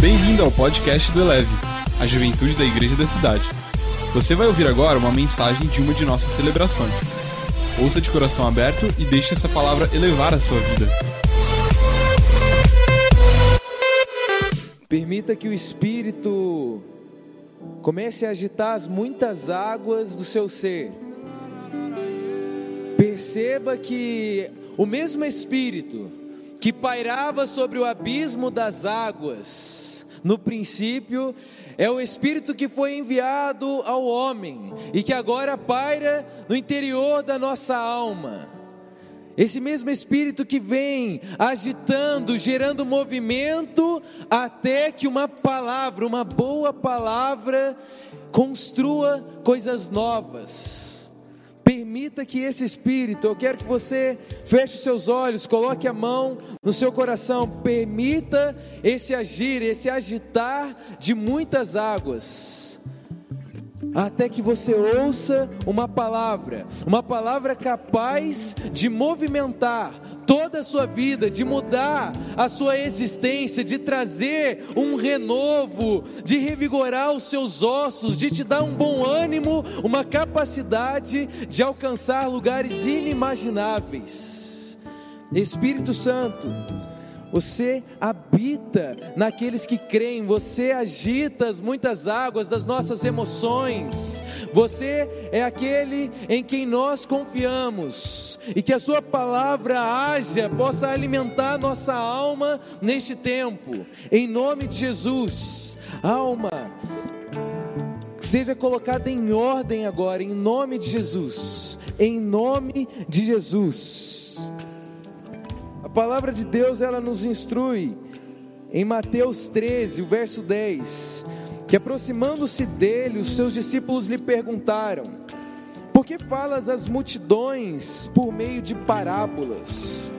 Bem-vindo ao podcast do Eleve, a juventude da igreja da cidade. Você vai ouvir agora uma mensagem de uma de nossas celebrações. Ouça de coração aberto e deixe essa palavra elevar a sua vida. Permita que o Espírito comece a agitar as muitas águas do seu ser. Perceba que o mesmo Espírito que pairava sobre o abismo das águas, no princípio, é o Espírito que foi enviado ao homem e que agora paira no interior da nossa alma. Esse mesmo Espírito que vem agitando, gerando movimento, até que uma palavra, uma boa palavra, construa coisas novas. Permita que esse Espírito, eu quero que você feche os seus olhos, coloque a mão no seu coração, permita esse agir, esse agitar de muitas águas, até que você ouça uma palavra, uma palavra capaz de movimentar toda a sua vida, de mudar a sua existência, de trazer um renovo, de revigorar os seus ossos, de te dar um bom ânimo, uma capacidade de alcançar lugares inimagináveis. Espírito Santo, você habita naqueles que creem, você agita as muitas águas das nossas emoções. Você é aquele em quem nós confiamos e que a sua palavra haja, possa alimentar nossa alma neste tempo. Em nome de Jesus, alma seja colocada em ordem agora em nome de Jesus. Em nome de Jesus. A palavra de Deus ela nos instrui em Mateus 13, o verso 10, que aproximando-se dele, os seus discípulos lhe perguntaram: Por que falas às multidões por meio de parábolas?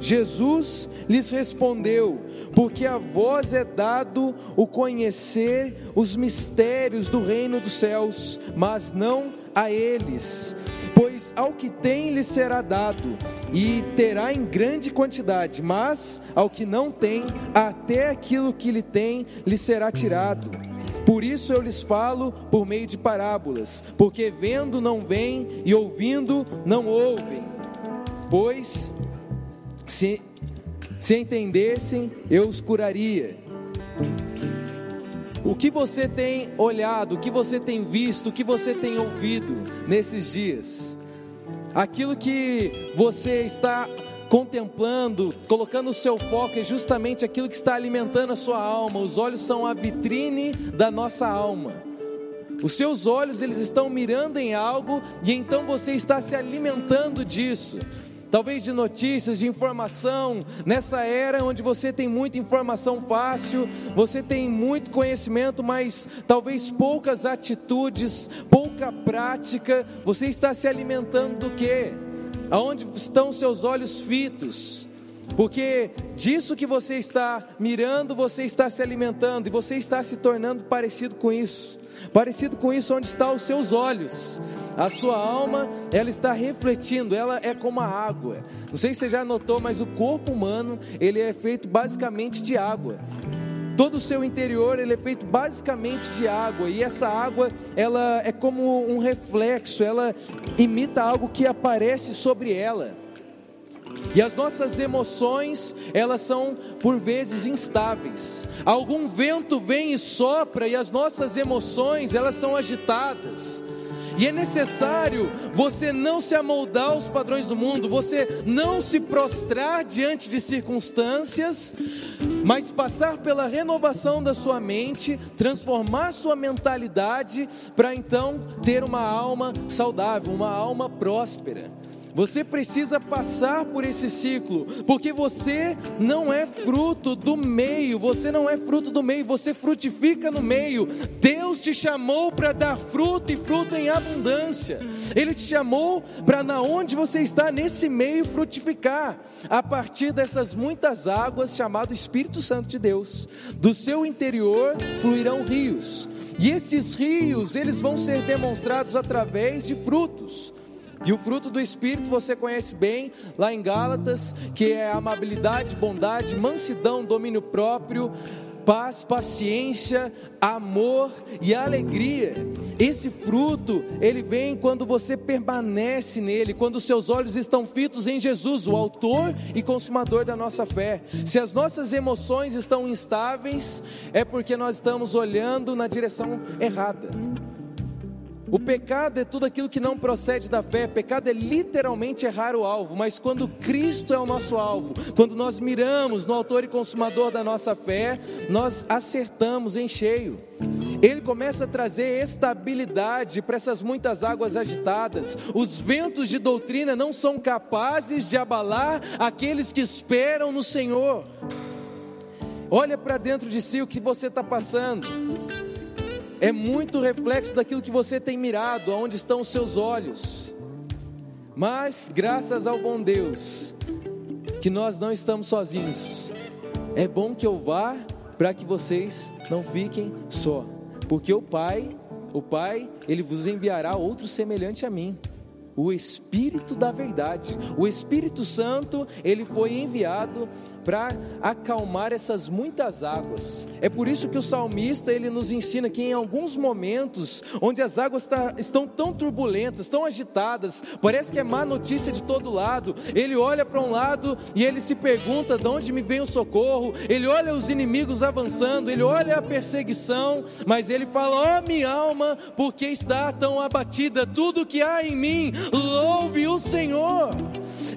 Jesus lhes respondeu: Porque a vós é dado o conhecer os mistérios do reino dos céus, mas não a eles. Pois ao que tem lhe será dado, e terá em grande quantidade, mas ao que não tem, até aquilo que lhe tem lhe será tirado. Por isso eu lhes falo por meio de parábolas, porque vendo não veem e ouvindo não ouvem. Pois se, se entendessem, eu os curaria. O que você tem olhado, o que você tem visto, o que você tem ouvido nesses dias? Aquilo que você está contemplando, colocando o seu foco é justamente aquilo que está alimentando a sua alma. Os olhos são a vitrine da nossa alma. Os seus olhos eles estão mirando em algo e então você está se alimentando disso talvez de notícias, de informação, nessa era onde você tem muita informação fácil, você tem muito conhecimento, mas talvez poucas atitudes, pouca prática, você está se alimentando do quê? Aonde estão seus olhos fitos? Porque disso que você está mirando, você está se alimentando e você está se tornando parecido com isso. Parecido com isso, onde estão os seus olhos. A sua alma, ela está refletindo, ela é como a água. Não sei se você já notou, mas o corpo humano, ele é feito basicamente de água. Todo o seu interior, ele é feito basicamente de água, e essa água, ela é como um reflexo, ela imita algo que aparece sobre ela. E as nossas emoções, elas são por vezes instáveis. Algum vento vem e sopra e as nossas emoções, elas são agitadas. E é necessário você não se amoldar aos padrões do mundo, você não se prostrar diante de circunstâncias, mas passar pela renovação da sua mente, transformar sua mentalidade para então ter uma alma saudável, uma alma próspera. Você precisa passar por esse ciclo, porque você não é fruto do meio, você não é fruto do meio, você frutifica no meio. Deus te chamou para dar fruto e fruto em abundância. Ele te chamou para na onde você está nesse meio frutificar, a partir dessas muitas águas chamado Espírito Santo de Deus. Do seu interior fluirão rios. E esses rios, eles vão ser demonstrados através de frutos. E o fruto do Espírito você conhece bem lá em Gálatas, que é amabilidade, bondade, mansidão, domínio próprio, paz, paciência, amor e alegria. Esse fruto, ele vem quando você permanece nele, quando seus olhos estão fitos em Jesus, o autor e consumador da nossa fé. Se as nossas emoções estão instáveis, é porque nós estamos olhando na direção errada. O pecado é tudo aquilo que não procede da fé. Pecado é literalmente errar o alvo, mas quando Cristo é o nosso alvo, quando nós miramos no autor e consumador da nossa fé, nós acertamos em cheio. Ele começa a trazer estabilidade para essas muitas águas agitadas. Os ventos de doutrina não são capazes de abalar aqueles que esperam no Senhor. Olha para dentro de si o que você está passando é muito reflexo daquilo que você tem mirado, aonde estão os seus olhos. Mas, graças ao bom Deus, que nós não estamos sozinhos. É bom que eu vá para que vocês não fiquem só, porque o Pai, o Pai, ele vos enviará outro semelhante a mim o Espírito da verdade. O Espírito Santo, ele foi enviado para acalmar essas muitas águas. É por isso que o salmista ele nos ensina que em alguns momentos onde as águas tá, estão tão turbulentas, tão agitadas, parece que é má notícia de todo lado. Ele olha para um lado e ele se pergunta: de onde me vem o socorro? Ele olha os inimigos avançando, ele olha a perseguição, mas ele fala: ó oh, minha alma, porque está tão abatida? Tudo que há em mim, louve o Senhor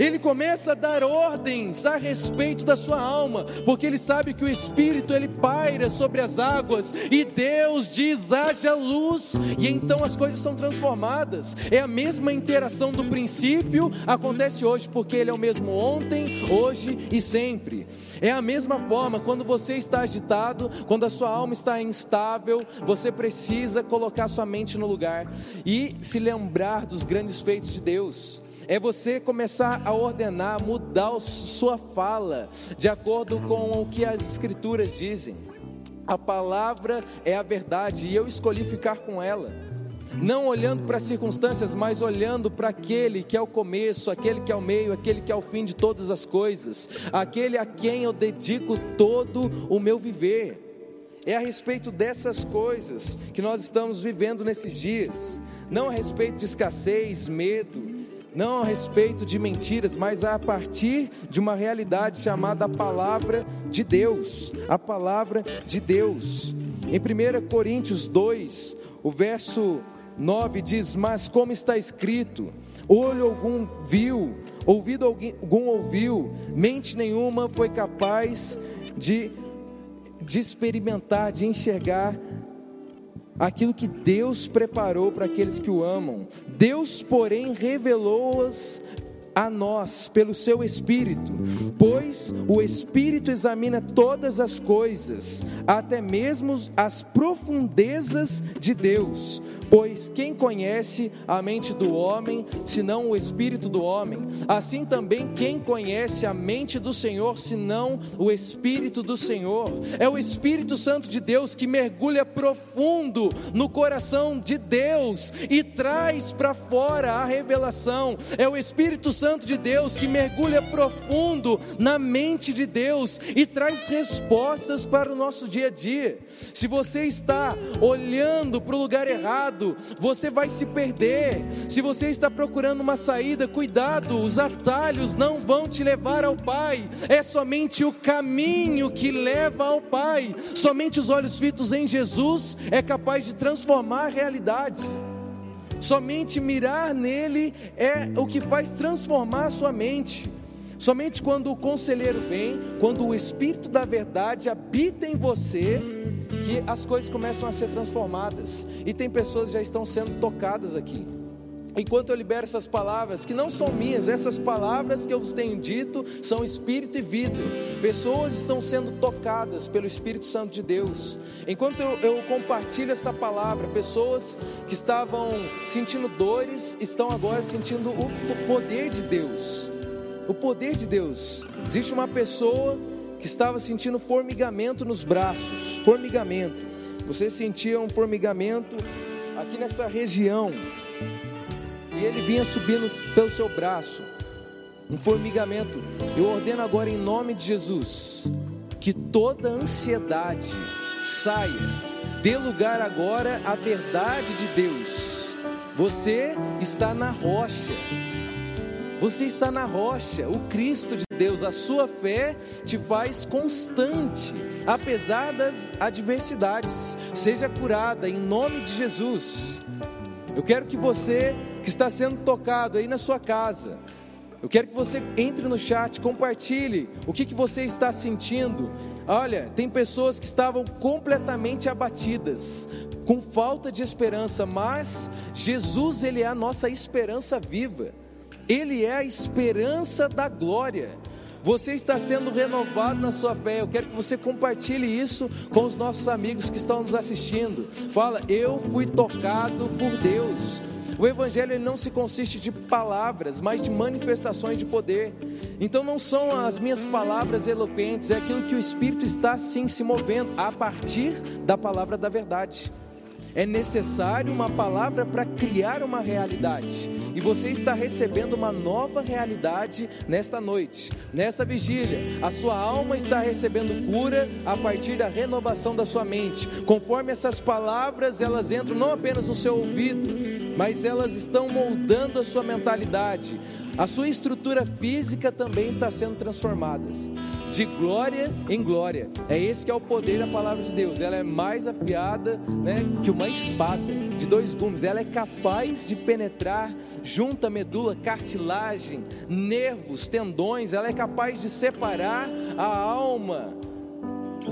ele começa a dar ordens a respeito da sua alma, porque ele sabe que o Espírito ele paira sobre as águas e Deus diz: haja luz, e então as coisas são transformadas. É a mesma interação do princípio, acontece hoje, porque Ele é o mesmo ontem, hoje e sempre. É a mesma forma, quando você está agitado, quando a sua alma está instável, você precisa colocar sua mente no lugar e se lembrar dos grandes feitos de Deus é você começar a ordenar, mudar sua fala de acordo com o que as Escrituras dizem. A palavra é a verdade e eu escolhi ficar com ela. Não olhando para as circunstâncias, mas olhando para aquele que é o começo, aquele que é o meio, aquele que é o fim de todas as coisas, aquele a quem eu dedico todo o meu viver. É a respeito dessas coisas que nós estamos vivendo nesses dias, não a respeito de escassez, medo, não a respeito de mentiras, mas a partir de uma realidade chamada a palavra de Deus. A palavra de Deus. Em 1 Coríntios 2, o verso 9 diz: Mas como está escrito, olho algum viu, ouvido algum ouviu, mente nenhuma foi capaz de, de experimentar, de enxergar aquilo que Deus preparou para aqueles que o amam. Deus, porém, revelou-as a nós pelo seu Espírito, pois o Espírito examina todas as coisas, até mesmo as profundezas de Deus. Pois quem conhece a mente do homem, senão o espírito do homem? Assim também quem conhece a mente do Senhor, senão o espírito do Senhor? É o Espírito Santo de Deus que mergulha profundo no coração de Deus e traz para fora a revelação. É o Espírito Santo de Deus que mergulha profundo na mente de Deus e traz respostas para o nosso dia a dia. Se você está olhando para o lugar errado, você vai se perder. Se você está procurando uma saída, cuidado, os atalhos não vão te levar ao Pai, é somente o caminho que leva ao Pai. Somente os olhos fitos em Jesus é capaz de transformar a realidade. Somente mirar nele é o que faz transformar a sua mente. Somente quando o conselheiro vem, quando o Espírito da Verdade habita em você, que as coisas começam a ser transformadas. E tem pessoas que já estão sendo tocadas aqui. Enquanto eu libero essas palavras, que não são minhas, essas palavras que eu vos tenho dito são espírito e vida. Pessoas estão sendo tocadas pelo Espírito Santo de Deus. Enquanto eu, eu compartilho essa palavra, pessoas que estavam sentindo dores estão agora sentindo o poder de Deus. O poder de Deus. Existe uma pessoa que estava sentindo formigamento nos braços, formigamento. Você sentia um formigamento aqui nessa região. Ele vinha subindo pelo seu braço. Um formigamento. Eu ordeno agora em nome de Jesus que toda ansiedade saia. Dê lugar agora à verdade de Deus. Você está na rocha. Você está na rocha, o Cristo de Deus, a sua fé te faz constante, apesar das adversidades. Seja curada em nome de Jesus. Eu quero que você que está sendo tocado aí na sua casa, eu quero que você entre no chat, compartilhe o que, que você está sentindo. Olha, tem pessoas que estavam completamente abatidas, com falta de esperança, mas Jesus, Ele é a nossa esperança viva. Ele é a esperança da glória. Você está sendo renovado na sua fé. Eu quero que você compartilhe isso com os nossos amigos que estão nos assistindo. Fala, eu fui tocado por Deus. O evangelho não se consiste de palavras, mas de manifestações de poder. Então não são as minhas palavras eloquentes, é aquilo que o Espírito está sim se movendo a partir da palavra da verdade. É necessário uma palavra para criar uma realidade. E você está recebendo uma nova realidade nesta noite, nesta vigília. A sua alma está recebendo cura a partir da renovação da sua mente. Conforme essas palavras, elas entram não apenas no seu ouvido, mas elas estão moldando a sua mentalidade. A sua estrutura física também está sendo transformada de glória em glória. É esse que é o poder da palavra de Deus. Ela é mais afiada, né, que uma espada de dois gumes. Ela é capaz de penetrar junto à medula, cartilagem, nervos, tendões. Ela é capaz de separar a alma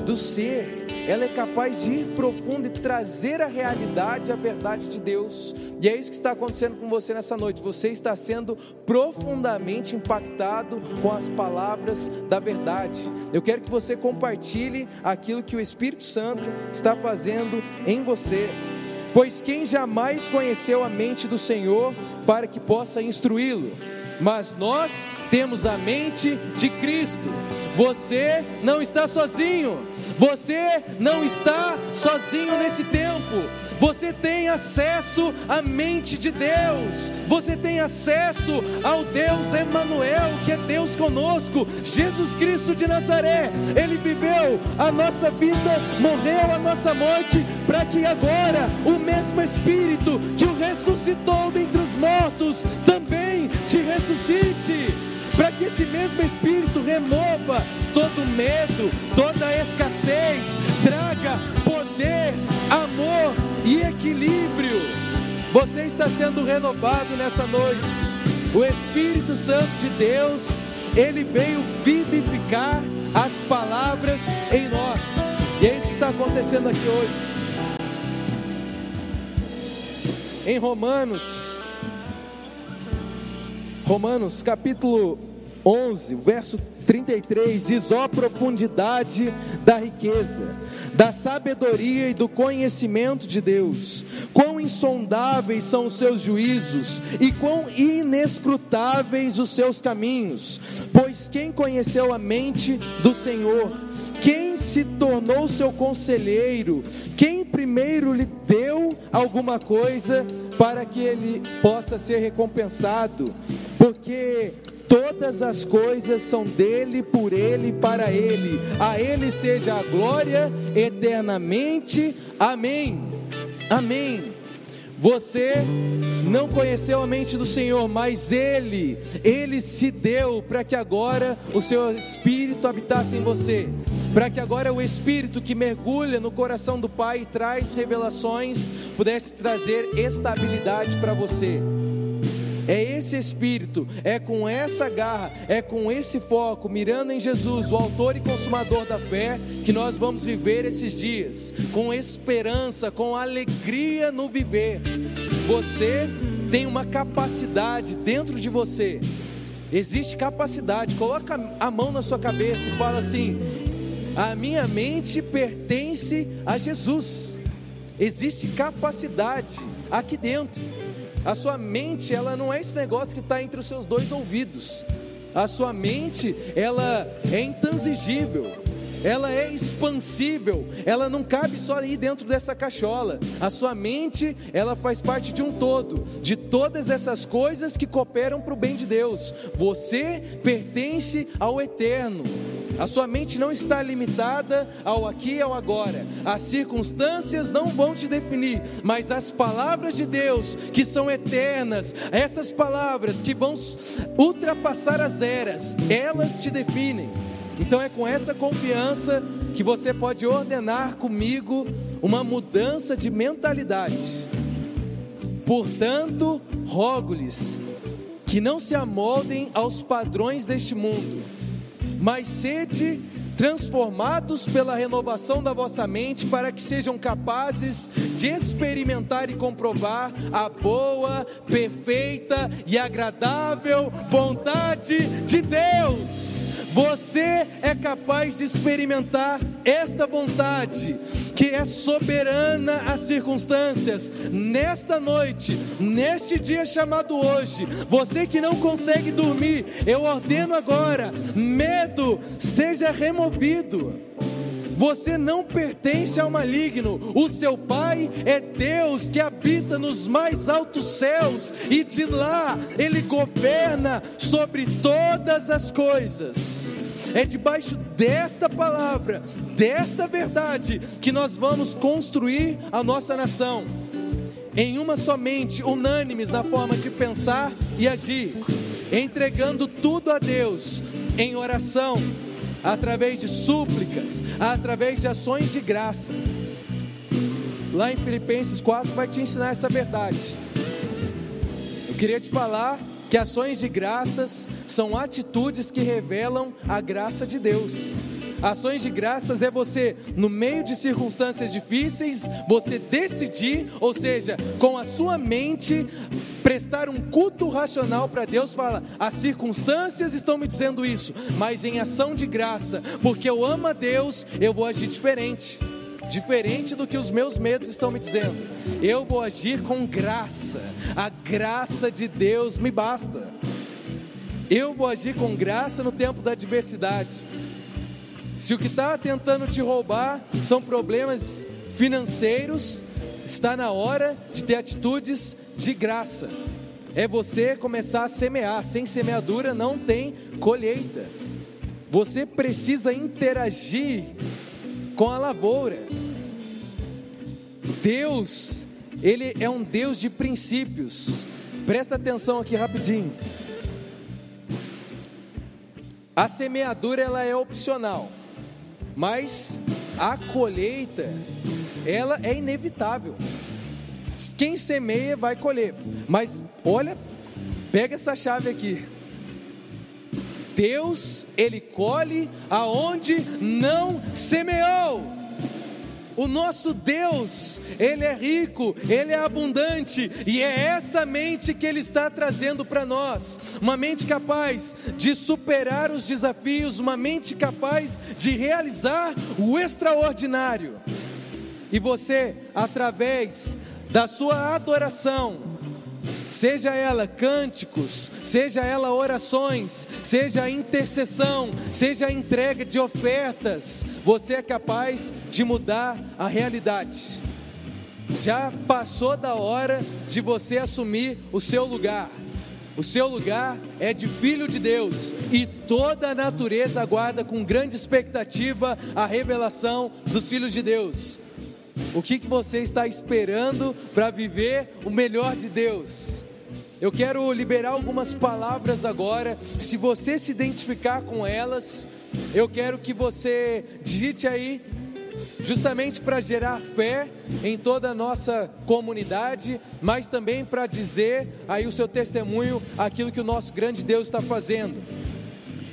do ser, ela é capaz de ir profundo e trazer a realidade, a verdade de Deus. E é isso que está acontecendo com você nessa noite. Você está sendo profundamente impactado com as palavras da verdade. Eu quero que você compartilhe aquilo que o Espírito Santo está fazendo em você. Pois quem jamais conheceu a mente do Senhor para que possa instruí-lo? Mas nós temos a mente de Cristo. Você não está sozinho. Você não está sozinho nesse tempo. Você tem acesso à mente de Deus. Você tem acesso ao Deus Emanuel, que é Deus conosco. Jesus Cristo de Nazaré. Ele viveu a nossa vida, morreu a nossa morte, para que agora o mesmo Espírito que o ressuscitou dentre os mortos também te ressuscite para que esse mesmo Espírito remova todo medo, toda escassez, traga poder, amor e equilíbrio. Você está sendo renovado nessa noite. O Espírito Santo de Deus, ele veio vivificar as palavras em nós. E é isso que está acontecendo aqui hoje. Em Romanos Romanos capítulo 11, verso 33 diz: Ó profundidade da riqueza, da sabedoria e do conhecimento de Deus, quão insondáveis são os seus juízos e quão inescrutáveis os seus caminhos. Pois quem conheceu a mente do Senhor? Quem se tornou seu conselheiro? Quem primeiro lhe deu alguma coisa para que ele possa ser recompensado? porque todas as coisas são dele, por ele para ele. A ele seja a glória eternamente. Amém. Amém. Você não conheceu a mente do Senhor, mas Ele, Ele se deu para que agora o seu Espírito habitasse em você, para que agora o Espírito que mergulha no coração do Pai e traz revelações, pudesse trazer estabilidade para você. É esse espírito, é com essa garra, é com esse foco, mirando em Jesus, o autor e consumador da fé, que nós vamos viver esses dias, com esperança, com alegria no viver. Você tem uma capacidade dentro de você. Existe capacidade. Coloca a mão na sua cabeça e fala assim: a minha mente pertence a Jesus. Existe capacidade aqui dentro. A sua mente, ela não é esse negócio que está entre os seus dois ouvidos. A sua mente, ela é intangível, ela é expansível, ela não cabe só aí dentro dessa cachola. A sua mente, ela faz parte de um todo, de todas essas coisas que cooperam para o bem de Deus. Você pertence ao eterno. A sua mente não está limitada ao aqui e ao agora. As circunstâncias não vão te definir, mas as palavras de Deus, que são eternas, essas palavras que vão ultrapassar as eras, elas te definem. Então é com essa confiança que você pode ordenar comigo uma mudança de mentalidade. Portanto, rogo-lhes que não se amoldem aos padrões deste mundo, mas sede transformados pela renovação da vossa mente, para que sejam capazes de experimentar e comprovar a boa, perfeita e agradável vontade de Deus. Você é capaz de experimentar esta vontade, que é soberana às circunstâncias, nesta noite, neste dia chamado hoje. Você que não consegue dormir, eu ordeno agora: medo seja removido. Você não pertence ao maligno. O seu Pai é Deus que habita nos mais altos céus e de lá ele governa sobre todas as coisas. É debaixo desta palavra, desta verdade, que nós vamos construir a nossa nação. Em uma somente, unânimes na forma de pensar e agir, entregando tudo a Deus em oração, através de súplicas, através de ações de graça. Lá em Filipenses 4 vai te ensinar essa verdade. Eu queria te falar que ações de graças são atitudes que revelam a graça de Deus. Ações de graças é você, no meio de circunstâncias difíceis, você decidir, ou seja, com a sua mente, prestar um culto racional para Deus. Fala, as circunstâncias estão me dizendo isso, mas em ação de graça, porque eu amo a Deus, eu vou agir diferente diferente do que os meus medos estão me dizendo. Eu vou agir com graça, a graça de Deus me basta. Eu vou agir com graça no tempo da adversidade. Se o que está tentando te roubar são problemas financeiros, está na hora de ter atitudes de graça. É você começar a semear. Sem semeadura não tem colheita. Você precisa interagir com a lavoura. Deus, Ele é um Deus de princípios. Presta atenção aqui rapidinho. A semeadura ela é opcional mas a colheita, ela é inevitável. Quem semeia vai colher. Mas olha, pega essa chave aqui. Deus, ele colhe aonde não semeou. O nosso Deus, Ele é rico, Ele é abundante, e é essa mente que Ele está trazendo para nós uma mente capaz de superar os desafios, uma mente capaz de realizar o extraordinário. E você, através da sua adoração, seja ela cânticos, seja ela orações, seja intercessão, seja entrega de ofertas, você é capaz de mudar a realidade. Já passou da hora de você assumir o seu lugar. O seu lugar é de filho de Deus e toda a natureza aguarda com grande expectativa a revelação dos filhos de Deus. O que, que você está esperando para viver o melhor de Deus? Eu quero liberar algumas palavras agora. Se você se identificar com elas, eu quero que você digite aí, justamente para gerar fé em toda a nossa comunidade, mas também para dizer aí o seu testemunho, aquilo que o nosso grande Deus está fazendo.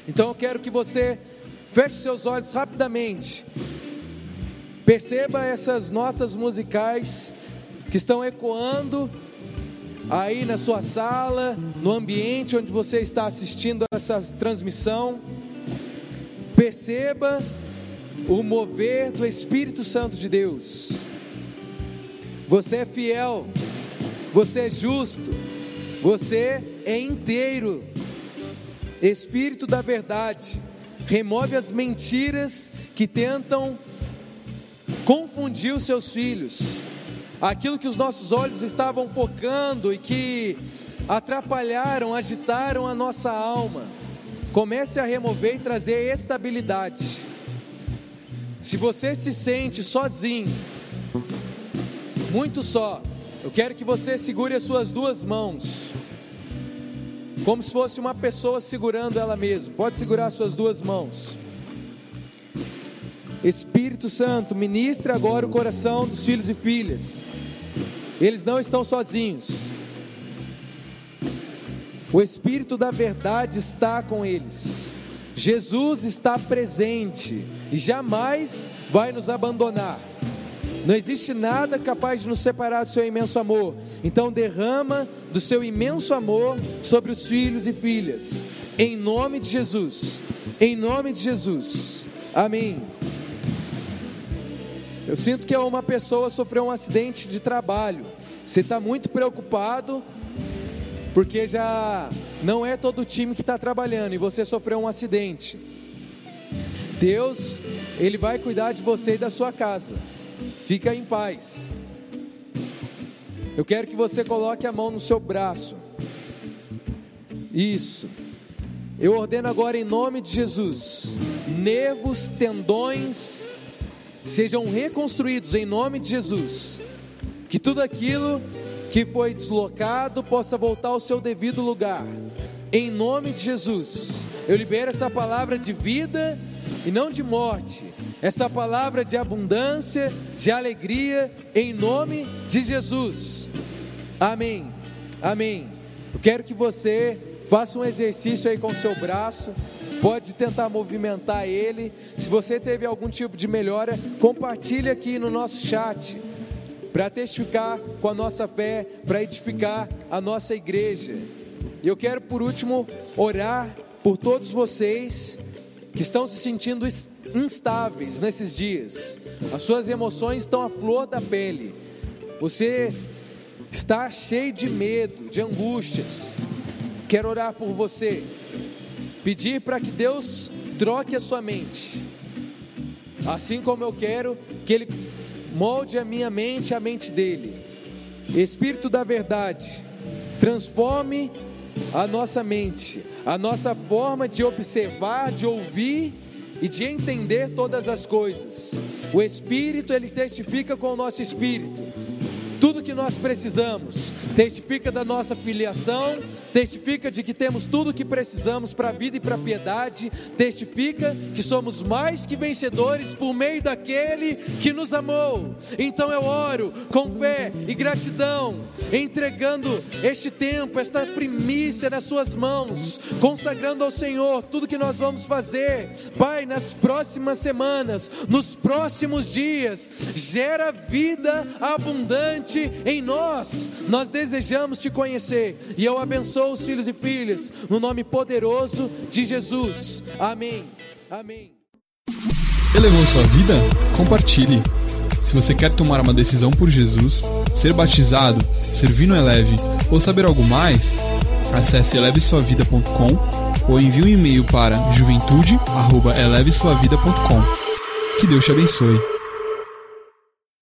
Então eu quero que você feche seus olhos rapidamente Perceba essas notas musicais que estão ecoando aí na sua sala, no ambiente onde você está assistindo essa transmissão. Perceba o mover do Espírito Santo de Deus. Você é fiel, você é justo, você é inteiro. Espírito da verdade, remove as mentiras que tentam confundiu seus filhos. Aquilo que os nossos olhos estavam focando e que atrapalharam, agitaram a nossa alma. comece a remover e trazer estabilidade. Se você se sente sozinho, muito só, eu quero que você segure as suas duas mãos, como se fosse uma pessoa segurando ela mesma. Pode segurar as suas duas mãos. Espírito Santo, ministre agora o coração dos filhos e filhas. Eles não estão sozinhos. O Espírito da verdade está com eles. Jesus está presente e jamais vai nos abandonar. Não existe nada capaz de nos separar do seu imenso amor. Então derrama do seu imenso amor sobre os filhos e filhas. Em nome de Jesus. Em nome de Jesus. Amém. Eu sinto que uma pessoa sofreu um acidente de trabalho. Você está muito preocupado porque já não é todo o time que está trabalhando e você sofreu um acidente. Deus, Ele vai cuidar de você e da sua casa. Fica em paz. Eu quero que você coloque a mão no seu braço. Isso. Eu ordeno agora em nome de Jesus: nervos, tendões sejam reconstruídos em nome de Jesus. Que tudo aquilo que foi deslocado possa voltar ao seu devido lugar. Em nome de Jesus. Eu libero essa palavra de vida e não de morte. Essa palavra de abundância, de alegria, em nome de Jesus. Amém. Amém. Eu quero que você faça um exercício aí com o seu braço. Pode tentar movimentar ele. Se você teve algum tipo de melhora, compartilhe aqui no nosso chat para testificar com a nossa fé, para edificar a nossa igreja. E eu quero por último orar por todos vocês que estão se sentindo instáveis nesses dias, as suas emoções estão à flor da pele, você está cheio de medo, de angústias. Quero orar por você, pedir para que Deus troque a sua mente, assim como eu quero que Ele molde a minha mente, a mente dele. Espírito da verdade, transforme a nossa mente, a nossa forma de observar, de ouvir e de entender todas as coisas. O Espírito, ele testifica com o nosso espírito. Tudo que nós precisamos, testifica da nossa filiação, testifica de que temos tudo o que precisamos para a vida e para a piedade, testifica que somos mais que vencedores por meio daquele que nos amou. Então eu oro com fé e gratidão, entregando este tempo, esta primícia nas Suas mãos, consagrando ao Senhor tudo que nós vamos fazer, Pai, nas próximas semanas, nos próximos dias, gera vida abundante em nós. Nós desejamos te conhecer e eu abençoo os filhos e filhas, no nome poderoso de Jesus. Amém. Amém. Elevou sua vida? Compartilhe. Se você quer tomar uma decisão por Jesus, ser batizado, servir no Eleve ou saber algo mais, acesse elevesuavida.com ou envie um e-mail para juventude@elevesuavida.com. Que Deus te abençoe.